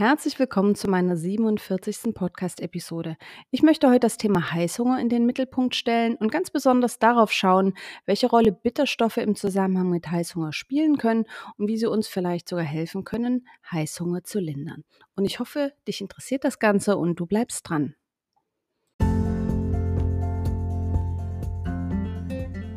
Herzlich willkommen zu meiner 47. Podcast-Episode. Ich möchte heute das Thema Heißhunger in den Mittelpunkt stellen und ganz besonders darauf schauen, welche Rolle Bitterstoffe im Zusammenhang mit Heißhunger spielen können und wie sie uns vielleicht sogar helfen können, Heißhunger zu lindern. Und ich hoffe, dich interessiert das Ganze und du bleibst dran.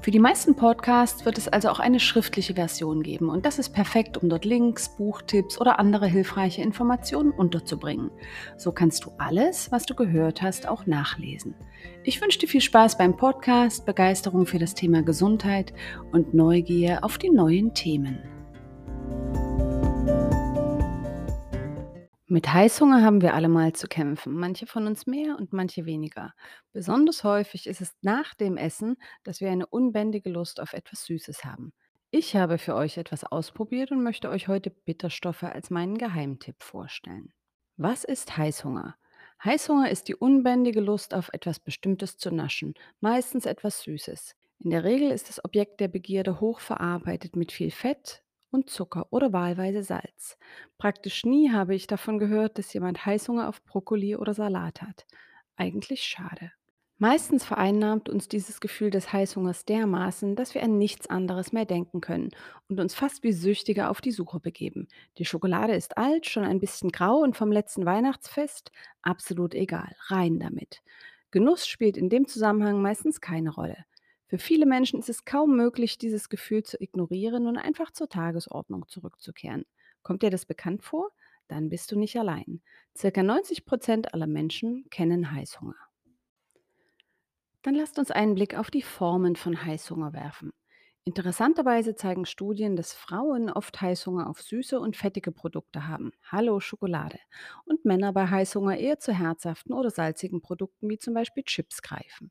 Für die meisten Podcasts wird es also auch eine schriftliche Version geben und das ist perfekt, um dort Links, Buchtipps oder andere hilfreiche Informationen unterzubringen. So kannst du alles, was du gehört hast, auch nachlesen. Ich wünsche dir viel Spaß beim Podcast, Begeisterung für das Thema Gesundheit und Neugier auf die neuen Themen. Mit Heißhunger haben wir alle mal zu kämpfen, manche von uns mehr und manche weniger. Besonders häufig ist es nach dem Essen, dass wir eine unbändige Lust auf etwas Süßes haben. Ich habe für euch etwas ausprobiert und möchte euch heute Bitterstoffe als meinen Geheimtipp vorstellen. Was ist Heißhunger? Heißhunger ist die unbändige Lust auf etwas Bestimmtes zu naschen, meistens etwas Süßes. In der Regel ist das Objekt der Begierde hochverarbeitet mit viel Fett, und Zucker oder wahlweise Salz. Praktisch nie habe ich davon gehört, dass jemand Heißhunger auf Brokkoli oder Salat hat. Eigentlich schade. Meistens vereinnahmt uns dieses Gefühl des Heißhungers dermaßen, dass wir an nichts anderes mehr denken können und uns fast wie Süchtige auf die Suche begeben. Die Schokolade ist alt, schon ein bisschen grau und vom letzten Weihnachtsfest absolut egal, rein damit. Genuss spielt in dem Zusammenhang meistens keine Rolle. Für viele Menschen ist es kaum möglich, dieses Gefühl zu ignorieren und einfach zur Tagesordnung zurückzukehren. Kommt dir das bekannt vor? Dann bist du nicht allein. Circa 90 Prozent aller Menschen kennen Heißhunger. Dann lasst uns einen Blick auf die Formen von Heißhunger werfen. Interessanterweise zeigen Studien, dass Frauen oft Heißhunger auf süße und fettige Produkte haben, Hallo Schokolade, und Männer bei Heißhunger eher zu herzhaften oder salzigen Produkten wie zum Beispiel Chips greifen.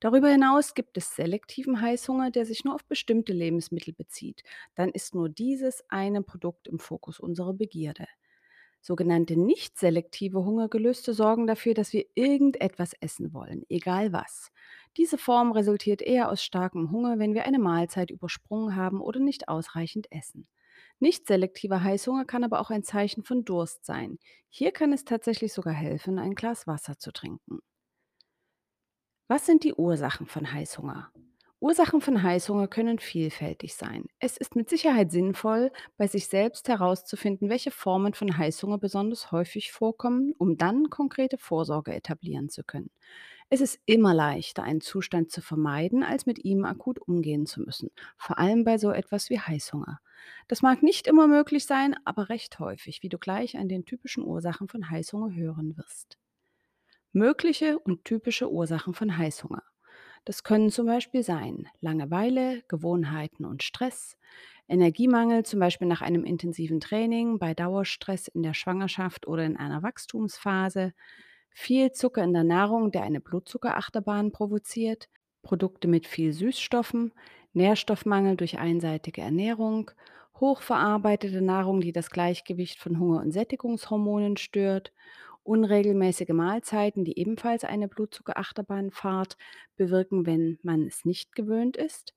Darüber hinaus gibt es selektiven Heißhunger, der sich nur auf bestimmte Lebensmittel bezieht. Dann ist nur dieses eine Produkt im Fokus unserer Begierde. Sogenannte nicht selektive Hungergelüste sorgen dafür, dass wir irgendetwas essen wollen, egal was. Diese Form resultiert eher aus starkem Hunger, wenn wir eine Mahlzeit übersprungen haben oder nicht ausreichend essen. Nicht selektiver Heißhunger kann aber auch ein Zeichen von Durst sein. Hier kann es tatsächlich sogar helfen, ein Glas Wasser zu trinken. Was sind die Ursachen von Heißhunger? Ursachen von Heißhunger können vielfältig sein. Es ist mit Sicherheit sinnvoll, bei sich selbst herauszufinden, welche Formen von Heißhunger besonders häufig vorkommen, um dann konkrete Vorsorge etablieren zu können. Es ist immer leichter, einen Zustand zu vermeiden, als mit ihm akut umgehen zu müssen, vor allem bei so etwas wie Heißhunger. Das mag nicht immer möglich sein, aber recht häufig, wie du gleich an den typischen Ursachen von Heißhunger hören wirst. Mögliche und typische Ursachen von Heißhunger. Das können zum Beispiel sein Langeweile, Gewohnheiten und Stress, Energiemangel, zum Beispiel nach einem intensiven Training, bei Dauerstress in der Schwangerschaft oder in einer Wachstumsphase, viel Zucker in der Nahrung, der eine Blutzuckerachterbahn provoziert, Produkte mit viel Süßstoffen, Nährstoffmangel durch einseitige Ernährung, hochverarbeitete Nahrung, die das Gleichgewicht von Hunger- und Sättigungshormonen stört, unregelmäßige Mahlzeiten, die ebenfalls eine Blutzuckerachterbahnfahrt bewirken, wenn man es nicht gewöhnt ist,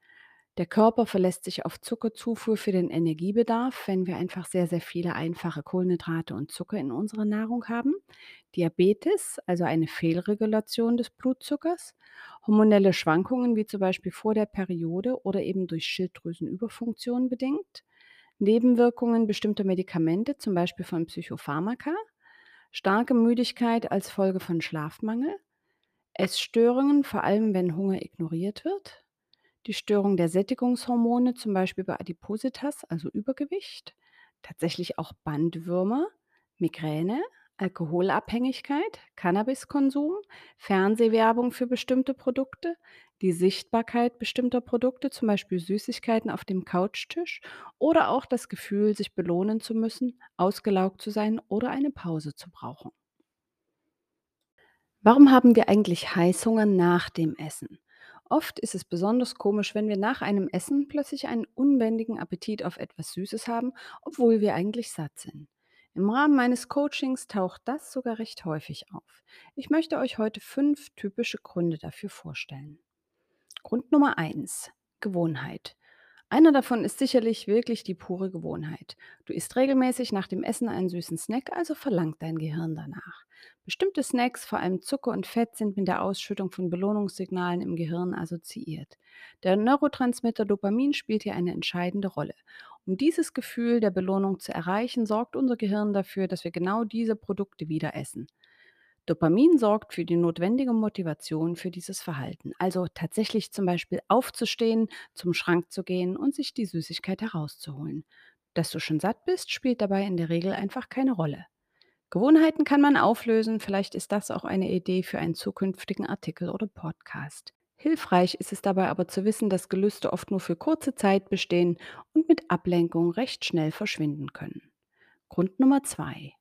der Körper verlässt sich auf Zuckerzufuhr für den Energiebedarf, wenn wir einfach sehr, sehr viele einfache Kohlenhydrate und Zucker in unserer Nahrung haben. Diabetes, also eine Fehlregulation des Blutzuckers. Hormonelle Schwankungen, wie zum Beispiel vor der Periode oder eben durch Schilddrüsenüberfunktion bedingt. Nebenwirkungen bestimmter Medikamente, zum Beispiel von Psychopharmaka. Starke Müdigkeit als Folge von Schlafmangel. Essstörungen, vor allem wenn Hunger ignoriert wird die Störung der Sättigungshormone, zum Beispiel bei Adipositas, also Übergewicht, Tatsächlich auch Bandwürmer, Migräne, Alkoholabhängigkeit, Cannabiskonsum, Fernsehwerbung für bestimmte Produkte, die Sichtbarkeit bestimmter Produkte, zum Beispiel Süßigkeiten auf dem Couchtisch, oder auch das Gefühl, sich belohnen zu müssen, ausgelaugt zu sein oder eine Pause zu brauchen. Warum haben wir eigentlich Heißhunger nach dem Essen? Oft ist es besonders komisch, wenn wir nach einem Essen plötzlich einen unbändigen Appetit auf etwas Süßes haben, obwohl wir eigentlich satt sind. Im Rahmen meines Coachings taucht das sogar recht häufig auf. Ich möchte euch heute fünf typische Gründe dafür vorstellen. Grund Nummer eins: Gewohnheit. Einer davon ist sicherlich wirklich die pure Gewohnheit. Du isst regelmäßig nach dem Essen einen süßen Snack, also verlangt dein Gehirn danach. Bestimmte Snacks, vor allem Zucker und Fett, sind mit der Ausschüttung von Belohnungssignalen im Gehirn assoziiert. Der Neurotransmitter Dopamin spielt hier eine entscheidende Rolle. Um dieses Gefühl der Belohnung zu erreichen, sorgt unser Gehirn dafür, dass wir genau diese Produkte wieder essen. Dopamin sorgt für die notwendige Motivation für dieses Verhalten. Also tatsächlich zum Beispiel aufzustehen, zum Schrank zu gehen und sich die Süßigkeit herauszuholen. Dass du schon satt bist, spielt dabei in der Regel einfach keine Rolle. Gewohnheiten kann man auflösen, vielleicht ist das auch eine Idee für einen zukünftigen Artikel oder Podcast. Hilfreich ist es dabei aber zu wissen, dass Gelüste oft nur für kurze Zeit bestehen und mit Ablenkung recht schnell verschwinden können. Grund Nummer zwei: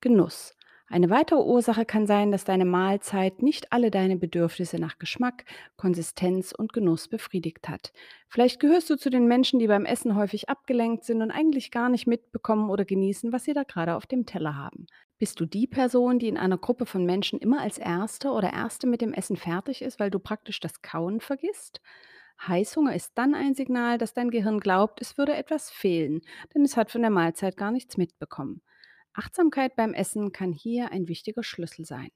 Genuss. Eine weitere Ursache kann sein, dass deine Mahlzeit nicht alle deine Bedürfnisse nach Geschmack, Konsistenz und Genuss befriedigt hat. Vielleicht gehörst du zu den Menschen, die beim Essen häufig abgelenkt sind und eigentlich gar nicht mitbekommen oder genießen, was sie da gerade auf dem Teller haben. Bist du die Person, die in einer Gruppe von Menschen immer als Erste oder Erste mit dem Essen fertig ist, weil du praktisch das Kauen vergisst? Heißhunger ist dann ein Signal, dass dein Gehirn glaubt, es würde etwas fehlen, denn es hat von der Mahlzeit gar nichts mitbekommen. Achtsamkeit beim Essen kann hier ein wichtiger Schlüssel sein.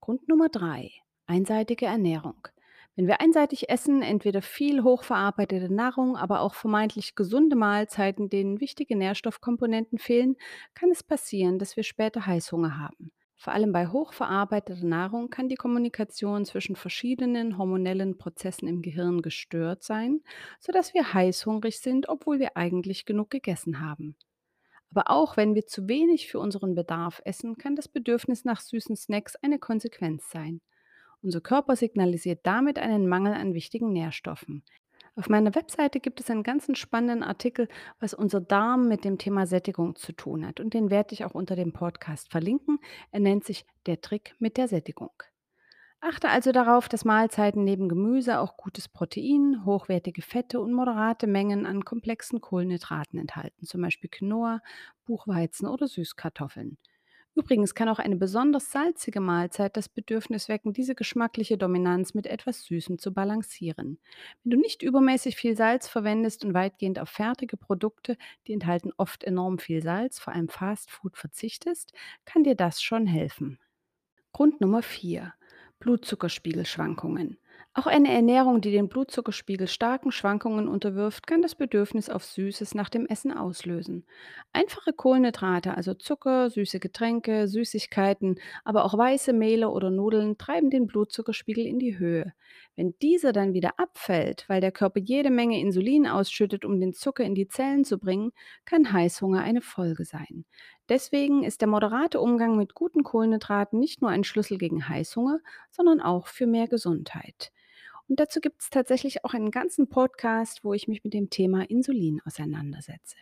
Grund Nummer drei: Einseitige Ernährung. Wenn wir einseitig essen, entweder viel hochverarbeitete Nahrung, aber auch vermeintlich gesunde Mahlzeiten, denen wichtige Nährstoffkomponenten fehlen, kann es passieren, dass wir später Heißhunger haben. Vor allem bei hochverarbeiteter Nahrung kann die Kommunikation zwischen verschiedenen hormonellen Prozessen im Gehirn gestört sein, sodass wir heißhungrig sind, obwohl wir eigentlich genug gegessen haben. Aber auch wenn wir zu wenig für unseren Bedarf essen, kann das Bedürfnis nach süßen Snacks eine Konsequenz sein. Unser Körper signalisiert damit einen Mangel an wichtigen Nährstoffen. Auf meiner Webseite gibt es einen ganzen spannenden Artikel, was unser Darm mit dem Thema Sättigung zu tun hat. Und den werde ich auch unter dem Podcast verlinken. Er nennt sich Der Trick mit der Sättigung. Achte also darauf, dass Mahlzeiten neben Gemüse auch gutes Protein, hochwertige Fette und moderate Mengen an komplexen Kohlenhydraten enthalten, zum Beispiel Quinoa, Buchweizen oder Süßkartoffeln. Übrigens kann auch eine besonders salzige Mahlzeit das Bedürfnis wecken, diese geschmackliche Dominanz mit etwas Süßem zu balancieren. Wenn du nicht übermäßig viel Salz verwendest und weitgehend auf fertige Produkte, die enthalten oft enorm viel Salz, vor allem Fast Food, verzichtest, kann dir das schon helfen. Grund Nummer 4: Blutzuckerspiegelschwankungen. Auch eine Ernährung, die den Blutzuckerspiegel starken Schwankungen unterwirft, kann das Bedürfnis auf Süßes nach dem Essen auslösen. Einfache Kohlenhydrate, also Zucker, süße Getränke, Süßigkeiten, aber auch weiße Mehle oder Nudeln treiben den Blutzuckerspiegel in die Höhe. Wenn dieser dann wieder abfällt, weil der Körper jede Menge Insulin ausschüttet, um den Zucker in die Zellen zu bringen, kann Heißhunger eine Folge sein. Deswegen ist der moderate Umgang mit guten Kohlenhydraten nicht nur ein Schlüssel gegen Heißhunger, sondern auch für mehr Gesundheit. Und dazu gibt es tatsächlich auch einen ganzen Podcast, wo ich mich mit dem Thema Insulin auseinandersetze.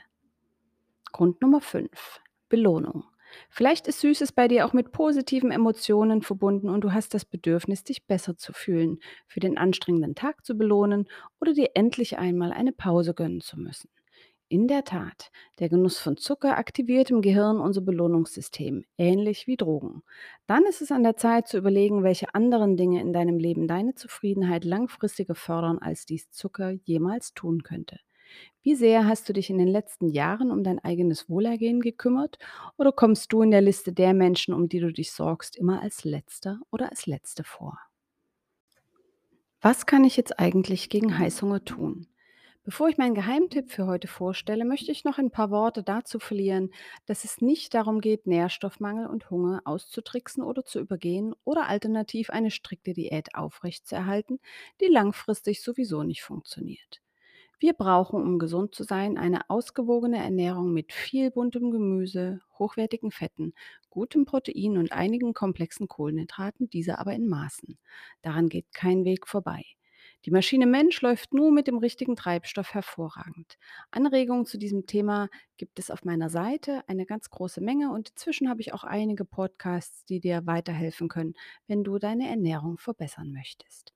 Grund Nummer 5. Belohnung. Vielleicht ist Süßes bei dir auch mit positiven Emotionen verbunden und du hast das Bedürfnis, dich besser zu fühlen, für den anstrengenden Tag zu belohnen oder dir endlich einmal eine Pause gönnen zu müssen. In der Tat, der Genuss von Zucker aktiviert im Gehirn unser Belohnungssystem, ähnlich wie Drogen. Dann ist es an der Zeit zu überlegen, welche anderen Dinge in deinem Leben deine Zufriedenheit langfristiger fördern, als dies Zucker jemals tun könnte. Wie sehr hast du dich in den letzten Jahren um dein eigenes Wohlergehen gekümmert oder kommst du in der Liste der Menschen, um die du dich sorgst, immer als letzter oder als letzte vor? Was kann ich jetzt eigentlich gegen Heißhunger tun? Bevor ich meinen Geheimtipp für heute vorstelle, möchte ich noch ein paar Worte dazu verlieren, dass es nicht darum geht, Nährstoffmangel und Hunger auszutricksen oder zu übergehen oder alternativ eine strikte Diät aufrechtzuerhalten, die langfristig sowieso nicht funktioniert. Wir brauchen, um gesund zu sein, eine ausgewogene Ernährung mit viel buntem Gemüse, hochwertigen Fetten, gutem Protein und einigen komplexen Kohlenhydraten, diese aber in Maßen. Daran geht kein Weg vorbei. Die Maschine Mensch läuft nur mit dem richtigen Treibstoff hervorragend. Anregungen zu diesem Thema gibt es auf meiner Seite eine ganz große Menge und inzwischen habe ich auch einige Podcasts, die dir weiterhelfen können, wenn du deine Ernährung verbessern möchtest.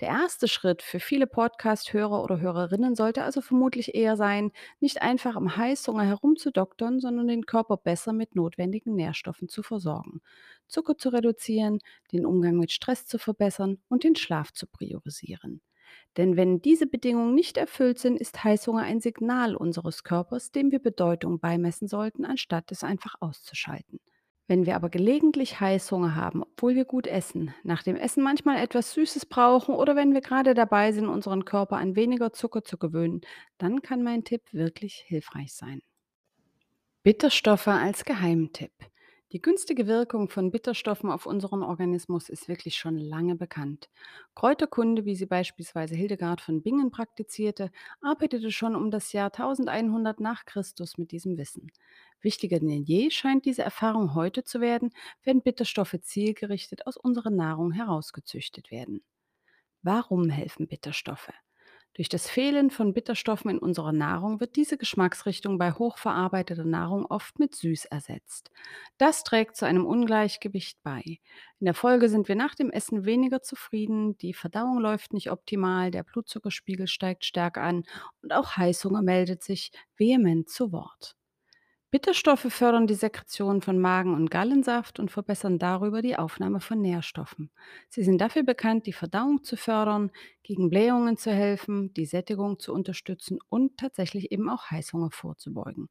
Der erste Schritt für viele Podcast-Hörer oder Hörerinnen sollte also vermutlich eher sein, nicht einfach am Heißhunger herumzudoktern, sondern den Körper besser mit notwendigen Nährstoffen zu versorgen, Zucker zu reduzieren, den Umgang mit Stress zu verbessern und den Schlaf zu priorisieren. Denn wenn diese Bedingungen nicht erfüllt sind, ist Heißhunger ein Signal unseres Körpers, dem wir Bedeutung beimessen sollten, anstatt es einfach auszuschalten. Wenn wir aber gelegentlich Heißhunger haben, obwohl wir gut essen, nach dem Essen manchmal etwas Süßes brauchen oder wenn wir gerade dabei sind, unseren Körper an weniger Zucker zu gewöhnen, dann kann mein Tipp wirklich hilfreich sein. Bitterstoffe als Geheimtipp. Die günstige Wirkung von Bitterstoffen auf unseren Organismus ist wirklich schon lange bekannt. Kräuterkunde, wie sie beispielsweise Hildegard von Bingen praktizierte, arbeitete schon um das Jahr 1100 nach Christus mit diesem Wissen. Wichtiger denn je scheint diese Erfahrung heute zu werden, wenn Bitterstoffe zielgerichtet aus unserer Nahrung herausgezüchtet werden. Warum helfen Bitterstoffe? Durch das Fehlen von Bitterstoffen in unserer Nahrung wird diese Geschmacksrichtung bei hochverarbeiteter Nahrung oft mit süß ersetzt. Das trägt zu einem Ungleichgewicht bei. In der Folge sind wir nach dem Essen weniger zufrieden, die Verdauung läuft nicht optimal, der Blutzuckerspiegel steigt stärker an und auch Heißhunger meldet sich vehement zu Wort. Bitterstoffe fördern die Sekretion von Magen- und Gallensaft und verbessern darüber die Aufnahme von Nährstoffen. Sie sind dafür bekannt, die Verdauung zu fördern, gegen Blähungen zu helfen, die Sättigung zu unterstützen und tatsächlich eben auch Heißhunger vorzubeugen.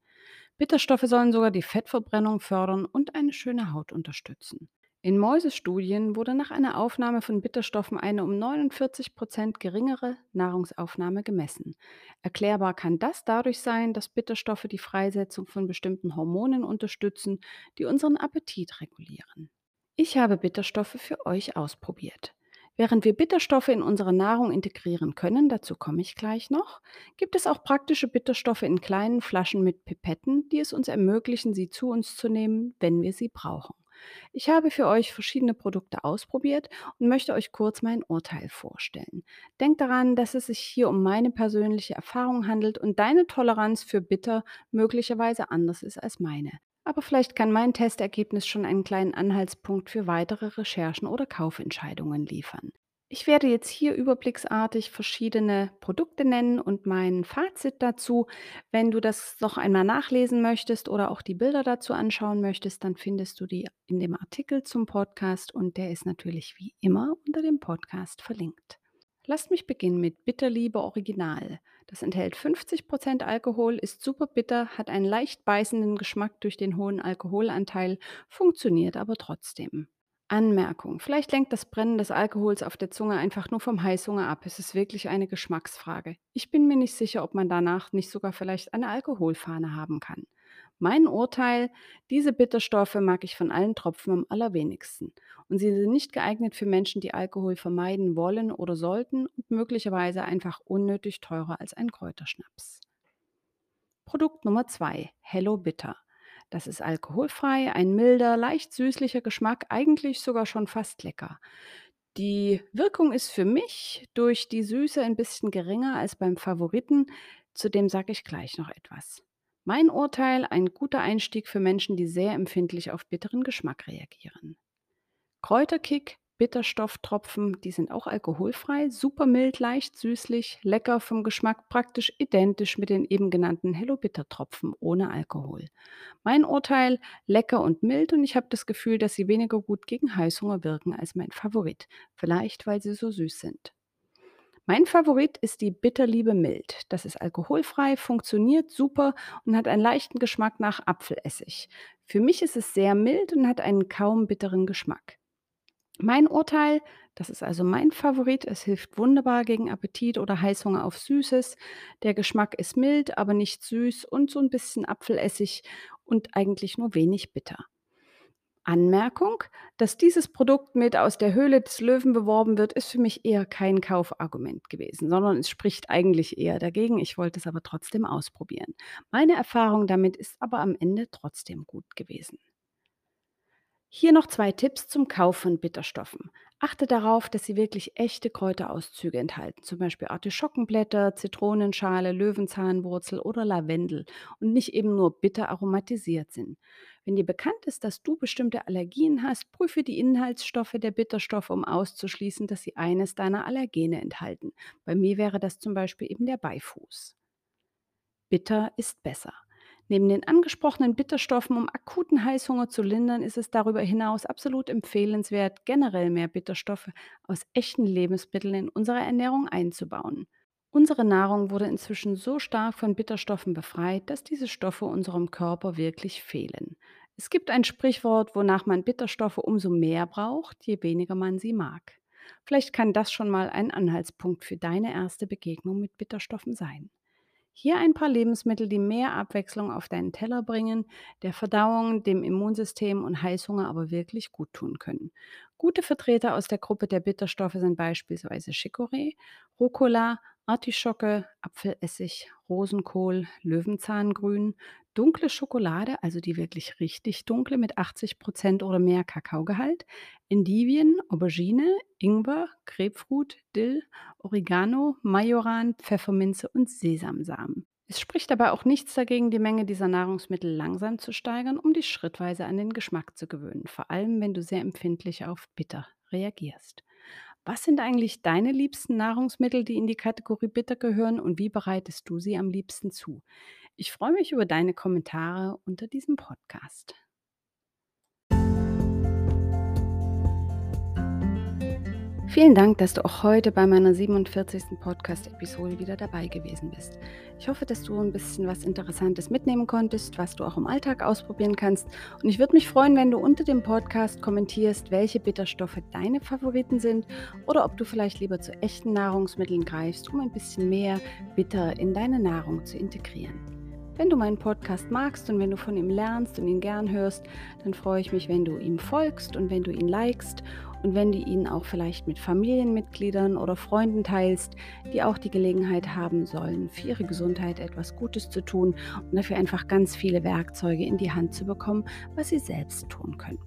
Bitterstoffe sollen sogar die Fettverbrennung fördern und eine schöne Haut unterstützen. In Mäusestudien wurde nach einer Aufnahme von Bitterstoffen eine um 49 Prozent geringere Nahrungsaufnahme gemessen. Erklärbar kann das dadurch sein, dass Bitterstoffe die Freisetzung von bestimmten Hormonen unterstützen, die unseren Appetit regulieren. Ich habe Bitterstoffe für euch ausprobiert. Während wir Bitterstoffe in unsere Nahrung integrieren können, dazu komme ich gleich noch, gibt es auch praktische Bitterstoffe in kleinen Flaschen mit Pipetten, die es uns ermöglichen, sie zu uns zu nehmen, wenn wir sie brauchen. Ich habe für euch verschiedene Produkte ausprobiert und möchte euch kurz mein Urteil vorstellen. Denkt daran, dass es sich hier um meine persönliche Erfahrung handelt und deine Toleranz für Bitter möglicherweise anders ist als meine. Aber vielleicht kann mein Testergebnis schon einen kleinen Anhaltspunkt für weitere Recherchen oder Kaufentscheidungen liefern. Ich werde jetzt hier überblicksartig verschiedene Produkte nennen und mein Fazit dazu. Wenn du das noch einmal nachlesen möchtest oder auch die Bilder dazu anschauen möchtest, dann findest du die in dem Artikel zum Podcast und der ist natürlich wie immer unter dem Podcast verlinkt. Lasst mich beginnen mit Bitterliebe Original. Das enthält 50% Alkohol, ist super bitter, hat einen leicht beißenden Geschmack durch den hohen Alkoholanteil, funktioniert aber trotzdem. Anmerkung. Vielleicht lenkt das Brennen des Alkohols auf der Zunge einfach nur vom Heißhunger ab. Es ist wirklich eine Geschmacksfrage. Ich bin mir nicht sicher, ob man danach nicht sogar vielleicht eine Alkoholfahne haben kann. Mein Urteil, diese Bitterstoffe mag ich von allen Tropfen am allerwenigsten. Und sie sind nicht geeignet für Menschen, die Alkohol vermeiden wollen oder sollten und möglicherweise einfach unnötig teurer als ein Kräuterschnaps. Produkt Nummer 2, Hello Bitter. Das ist alkoholfrei, ein milder, leicht süßlicher Geschmack, eigentlich sogar schon fast lecker. Die Wirkung ist für mich durch die Süße ein bisschen geringer als beim Favoriten, zu dem sage ich gleich noch etwas. Mein Urteil, ein guter Einstieg für Menschen, die sehr empfindlich auf bitteren Geschmack reagieren. Kräuterkick Bitterstofftropfen, die sind auch alkoholfrei, super mild, leicht süßlich, lecker vom Geschmack, praktisch identisch mit den eben genannten Hello Bitter Tropfen ohne Alkohol. Mein Urteil, lecker und mild und ich habe das Gefühl, dass sie weniger gut gegen Heißhunger wirken als mein Favorit, vielleicht weil sie so süß sind. Mein Favorit ist die Bitterliebe Mild. Das ist alkoholfrei, funktioniert super und hat einen leichten Geschmack nach Apfelessig. Für mich ist es sehr mild und hat einen kaum bitteren Geschmack. Mein Urteil, das ist also mein Favorit. Es hilft wunderbar gegen Appetit oder Heißhunger auf Süßes. Der Geschmack ist mild, aber nicht süß und so ein bisschen Apfelessig und eigentlich nur wenig bitter. Anmerkung, dass dieses Produkt mit aus der Höhle des Löwen beworben wird, ist für mich eher kein Kaufargument gewesen, sondern es spricht eigentlich eher dagegen. Ich wollte es aber trotzdem ausprobieren. Meine Erfahrung damit ist aber am Ende trotzdem gut gewesen. Hier noch zwei Tipps zum Kauf von Bitterstoffen. Achte darauf, dass sie wirklich echte Kräuterauszüge enthalten, zum Beispiel Artischockenblätter, Zitronenschale, Löwenzahnwurzel oder Lavendel und nicht eben nur bitter aromatisiert sind. Wenn dir bekannt ist, dass du bestimmte Allergien hast, prüfe die Inhaltsstoffe der Bitterstoffe, um auszuschließen, dass sie eines deiner Allergene enthalten. Bei mir wäre das zum Beispiel eben der Beifuß. Bitter ist besser. Neben den angesprochenen Bitterstoffen, um akuten Heißhunger zu lindern, ist es darüber hinaus absolut empfehlenswert, generell mehr Bitterstoffe aus echten Lebensmitteln in unsere Ernährung einzubauen. Unsere Nahrung wurde inzwischen so stark von Bitterstoffen befreit, dass diese Stoffe unserem Körper wirklich fehlen. Es gibt ein Sprichwort, wonach man Bitterstoffe umso mehr braucht, je weniger man sie mag. Vielleicht kann das schon mal ein Anhaltspunkt für deine erste Begegnung mit Bitterstoffen sein. Hier ein paar Lebensmittel, die mehr Abwechslung auf deinen Teller bringen, der Verdauung, dem Immunsystem und Heißhunger aber wirklich gut tun können. Gute Vertreter aus der Gruppe der Bitterstoffe sind beispielsweise Chicorée, Rucola, Artischocke, Apfelessig, Rosenkohl, Löwenzahngrün, dunkle Schokolade, also die wirklich richtig dunkle mit 80% oder mehr Kakaogehalt, Endivien, Aubergine, Ingwer, Grapefruit, Dill, Oregano, Majoran, Pfefferminze und Sesamsamen. Es spricht aber auch nichts dagegen, die Menge dieser Nahrungsmittel langsam zu steigern, um dich schrittweise an den Geschmack zu gewöhnen, vor allem wenn du sehr empfindlich auf bitter reagierst. Was sind eigentlich deine liebsten Nahrungsmittel, die in die Kategorie bitter gehören und wie bereitest du sie am liebsten zu? Ich freue mich über deine Kommentare unter diesem Podcast. Vielen Dank, dass du auch heute bei meiner 47. Podcast-Episode wieder dabei gewesen bist. Ich hoffe, dass du ein bisschen was Interessantes mitnehmen konntest, was du auch im Alltag ausprobieren kannst. Und ich würde mich freuen, wenn du unter dem Podcast kommentierst, welche Bitterstoffe deine Favoriten sind oder ob du vielleicht lieber zu echten Nahrungsmitteln greifst, um ein bisschen mehr Bitter in deine Nahrung zu integrieren. Wenn du meinen Podcast magst und wenn du von ihm lernst und ihn gern hörst, dann freue ich mich, wenn du ihm folgst und wenn du ihn likest und wenn du ihn auch vielleicht mit Familienmitgliedern oder Freunden teilst, die auch die Gelegenheit haben sollen, für ihre Gesundheit etwas Gutes zu tun und dafür einfach ganz viele Werkzeuge in die Hand zu bekommen, was sie selbst tun können.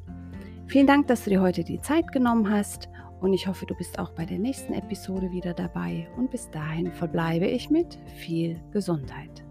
Vielen Dank, dass du dir heute die Zeit genommen hast und ich hoffe, du bist auch bei der nächsten Episode wieder dabei und bis dahin verbleibe ich mit viel Gesundheit.